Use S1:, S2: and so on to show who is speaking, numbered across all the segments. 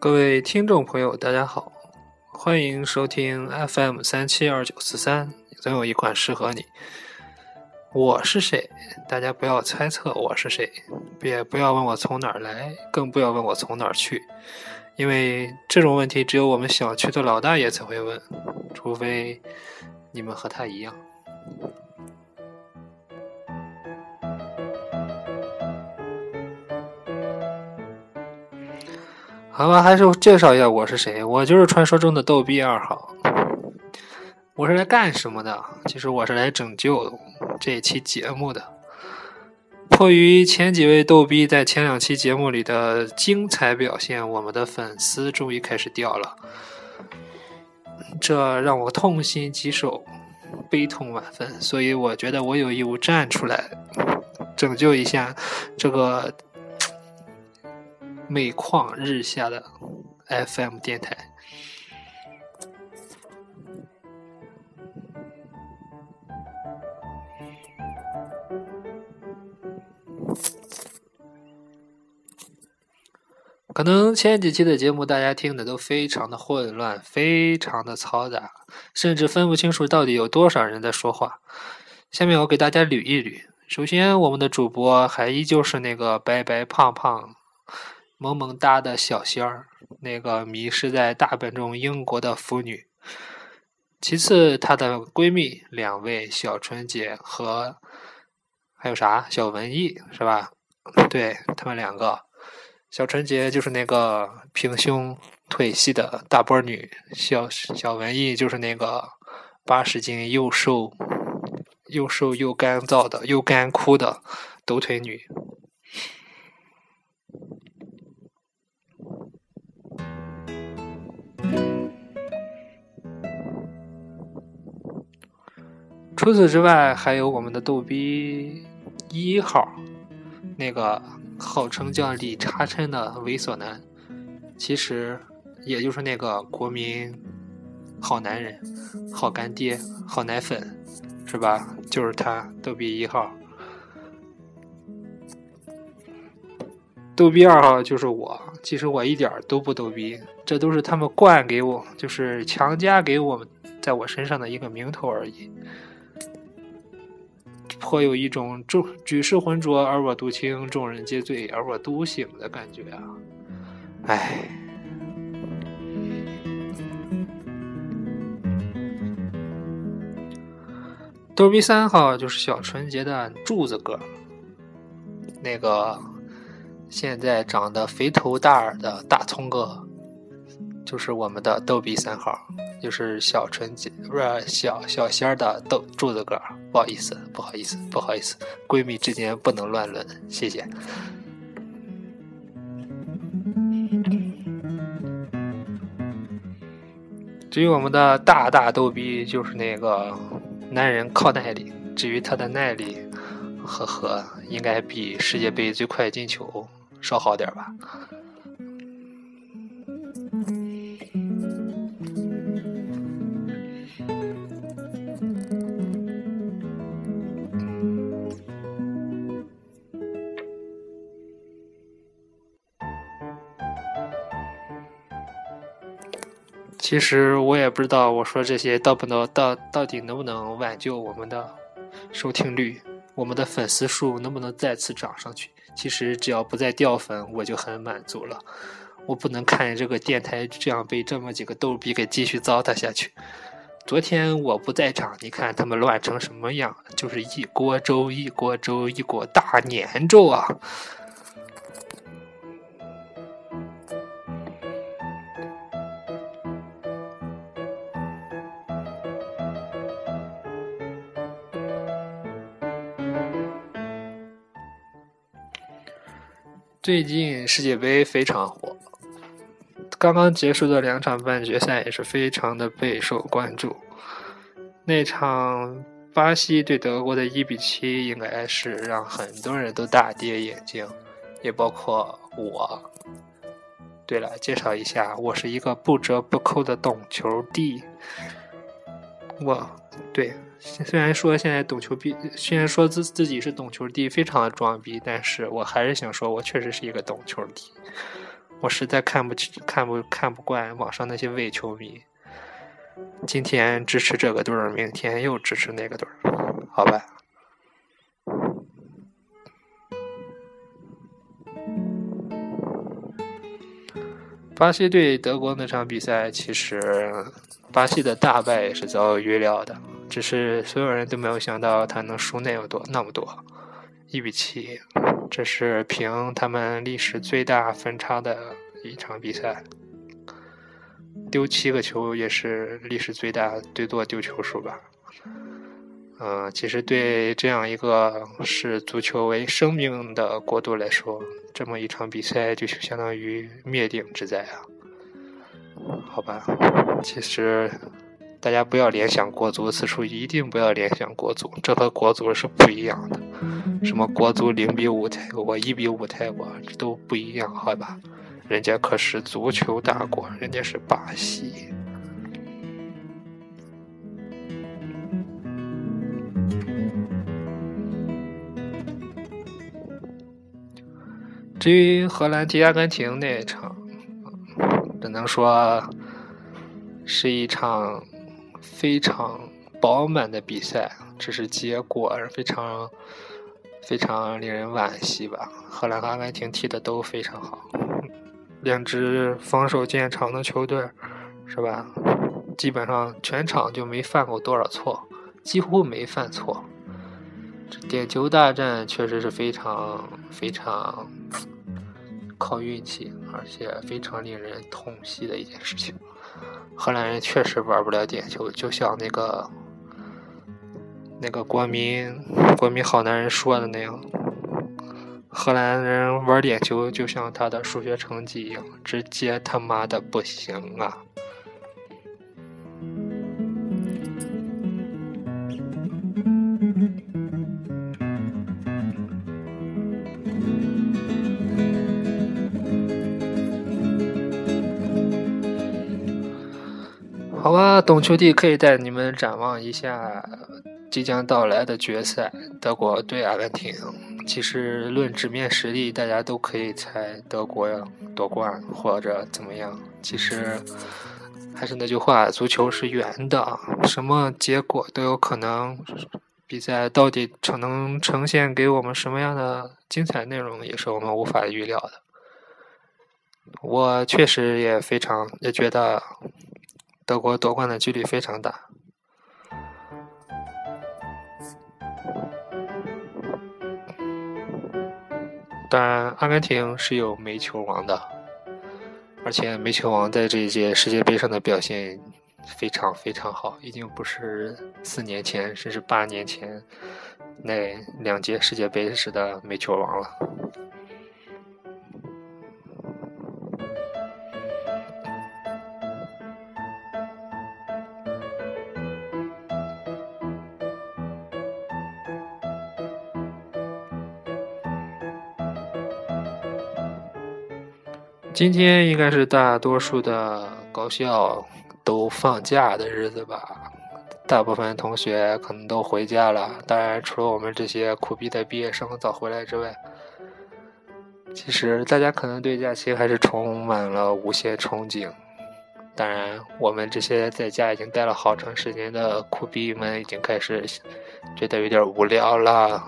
S1: 各位听众朋友，大家好，欢迎收听 FM 三七二九四三，总有一款适合你。我是谁？大家不要猜测我是谁，也不要问我从哪儿来，更不要问我从哪儿去，因为这种问题只有我们小区的老大爷才会问，除非你们和他一样。好吧，还是介绍一下我是谁。我就是传说中的逗逼二号。我是来干什么的？其实我是来拯救这一期节目的。迫于前几位逗逼在前两期节目里的精彩表现，我们的粉丝终于开始掉了，这让我痛心疾首，悲痛万分。所以我觉得我有义务站出来，拯救一下这个。每况日下的 FM 电台，可能前几期的节目大家听的都非常的混乱，非常的嘈杂，甚至分不清楚到底有多少人在说话。下面我给大家捋一捋。首先，我们的主播还依旧是那个白白胖胖。萌萌哒的小仙儿，那个迷失在大本钟英国的腐女。其次，她的闺蜜两位小纯洁和还有啥小文艺是吧？对他们两个，小纯洁就是那个平胸腿细的大波女，小小文艺就是那个八十斤又瘦又瘦又干燥的又干枯的抖腿女。除此之外，还有我们的逗逼一号，那个号称叫李查琛的猥琐男，其实也就是那个国民好男人、好干爹、好奶粉，是吧？就是他，逗逼一号。逗逼二号就是我，其实我一点都不逗逼，这都是他们灌给我，就是强加给我们在我身上的一个名头而已。颇有一种众举世浑浊而我独清，众人皆醉而我独醒的感觉啊！唉，逗比三号就是小纯洁的柱子哥，那个现在长得肥头大耳的大葱哥，就是我们的逗比三号。就是小纯洁不是小小仙儿的豆柱子哥，不好意思，不好意思，不好意思，闺蜜之间不能乱伦，谢谢。至于我们的大大逗逼，就是那个男人靠耐力，至于他的耐力，呵呵，应该比世界杯最快进球稍好点吧。其实我也不知道，我说这些到不能到到底能不能挽救我们的收听率，我们的粉丝数能不能再次涨上去？其实只要不再掉粉，我就很满足了。我不能看见这个电台这样被这么几个逗逼给继续糟蹋下去。昨天我不在场，你看他们乱成什么样？就是一锅粥，一锅粥，一锅大粘粥啊！最近世界杯非常火，刚刚结束的两场半决赛也是非常的备受关注。那场巴西对德国的一比七，应该是让很多人都大跌眼镜，也包括我。对了，介绍一下，我是一个不折不扣的懂球帝。我，对。虽然说现在懂球帝，虽然说自自己是懂球帝，非常的装逼，但是我还是想说，我确实是一个懂球帝。我实在看不起、看不看不惯网上那些伪球迷。今天支持这个队儿，明天又支持那个队儿，好吧？巴西对德国那场比赛，其实巴西的大败也是早有预料的，只是所有人都没有想到他能输那么多那么多，一比七，这是凭他们历史最大分差的一场比赛，丢七个球也是历史最大最多丢球数吧。嗯，其实对这样一个视足球为生命的国度来说，这么一场比赛就相当于灭顶之灾啊！好吧，其实大家不要联想国足，此处一定不要联想国足，这和国足是不一样的。什么国足零比五泰国，一比五泰国，这都不一样，好吧？人家可是足球大国，人家是巴西。至于荷兰踢阿根廷那一场，只能说是一场非常饱满的比赛，只是结果而非常非常令人惋惜吧。荷兰和阿根廷踢的都非常好，两支防守见长的球队，是吧？基本上全场就没犯过多少错，几乎没犯错。这点球大战确实是非常非常。靠运气，而且非常令人痛惜的一件事情。荷兰人确实玩不了点球，就像那个那个国民国民好男人说的那样，荷兰人玩点球就像他的数学成绩一样，直接他妈的不行啊！好吧，懂球帝可以带你们展望一下即将到来的决赛，德国对阿根廷。其实论纸面实力，大家都可以猜德国夺冠或者怎么样。其实还是那句话，足球是圆的，什么结果都有可能。比赛到底成能呈现给我们什么样的精彩内容，也是我们无法预料的。我确实也非常也觉得。德国夺冠的几率非常大，当然，阿根廷是有煤球王的，而且煤球王在这一届世界杯上的表现非常非常好，已经不是四年前甚至八年前那两届世界杯时的煤球王了。今天应该是大多数的高校都放假的日子吧，大部分同学可能都回家了。当然，除了我们这些苦逼的毕业生早回来之外，其实大家可能对假期还是充满了无限憧憬。当然，我们这些在家已经待了好长时间的苦逼们，已经开始觉得有点无聊了。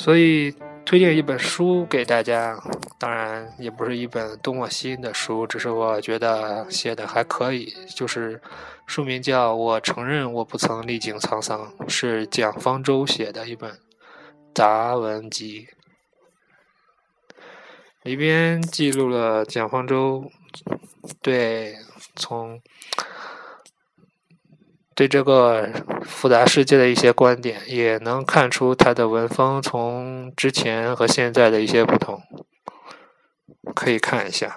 S1: 所以推荐一本书给大家，当然也不是一本多么新的书，只是我觉得写的还可以。就是书名叫《我承认我不曾历经沧桑》，是蒋方舟写的一本杂文集，里边记录了蒋方舟对从。对这个复杂世界的一些观点，也能看出他的文风从之前和现在的一些不同，可以看一下。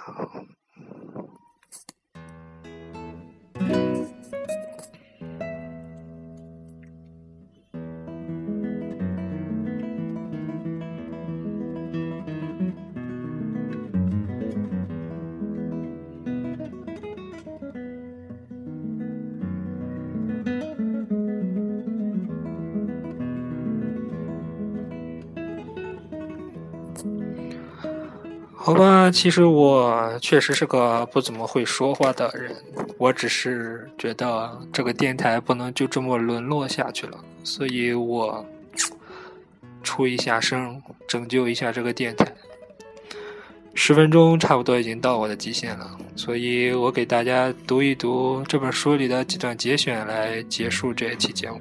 S1: 好吧，其实我确实是个不怎么会说话的人，我只是觉得这个电台不能就这么沦落下去了，所以我出一下声，拯救一下这个电台。十分钟差不多已经到我的极限了，所以我给大家读一读这本书里的几段节选来结束这一期节目。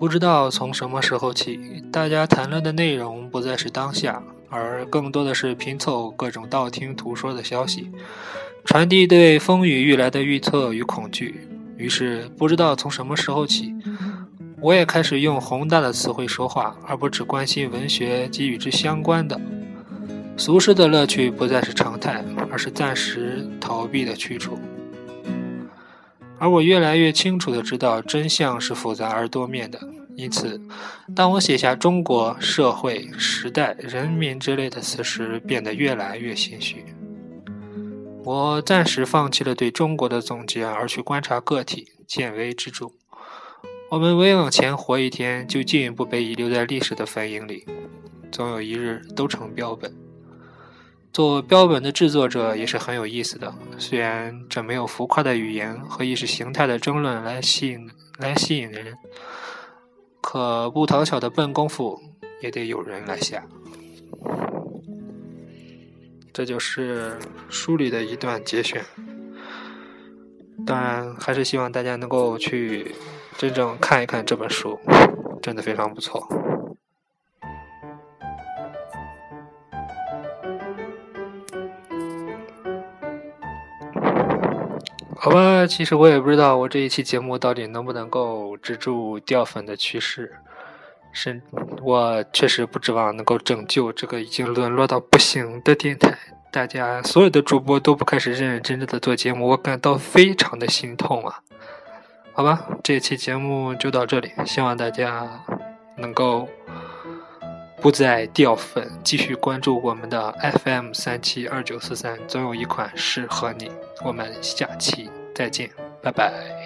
S1: 不知道从什么时候起，大家谈论的内容不再是当下，而更多的是拼凑各种道听途说的消息，传递对风雨欲来的预测与恐惧。于是，不知道从什么时候起，我也开始用宏大的词汇说话，而不只关心文学及与之相关的。俗世的乐趣不再是常态，而是暂时逃避的去处。而我越来越清楚地知道，真相是复杂而多面的。因此，当我写下“中国社会、时代、人民”之类的词时，变得越来越心虚。我暂时放弃了对中国的总结，而去观察个体，见微知著。我们每往前活一天，就进一步被遗留在历史的坟茔里，总有一日都成标本。做标本的制作者也是很有意思的，虽然这没有浮夸的语言和意识形态的争论来吸引来吸引人，可不讨巧的笨功夫也得有人来下。这就是书里的一段节选，当然还是希望大家能够去真正看一看这本书，真的非常不错。好吧，其实我也不知道我这一期节目到底能不能够止住掉粉的趋势，是，我确实不指望能够拯救这个已经沦落到不行的电台。大家所有的主播都不开始认认真真的做节目，我感到非常的心痛啊！好吧，这期节目就到这里，希望大家能够不再掉粉，继续关注我们的 FM 三七二九四三，总有一款适合你。我们下期再见，拜拜。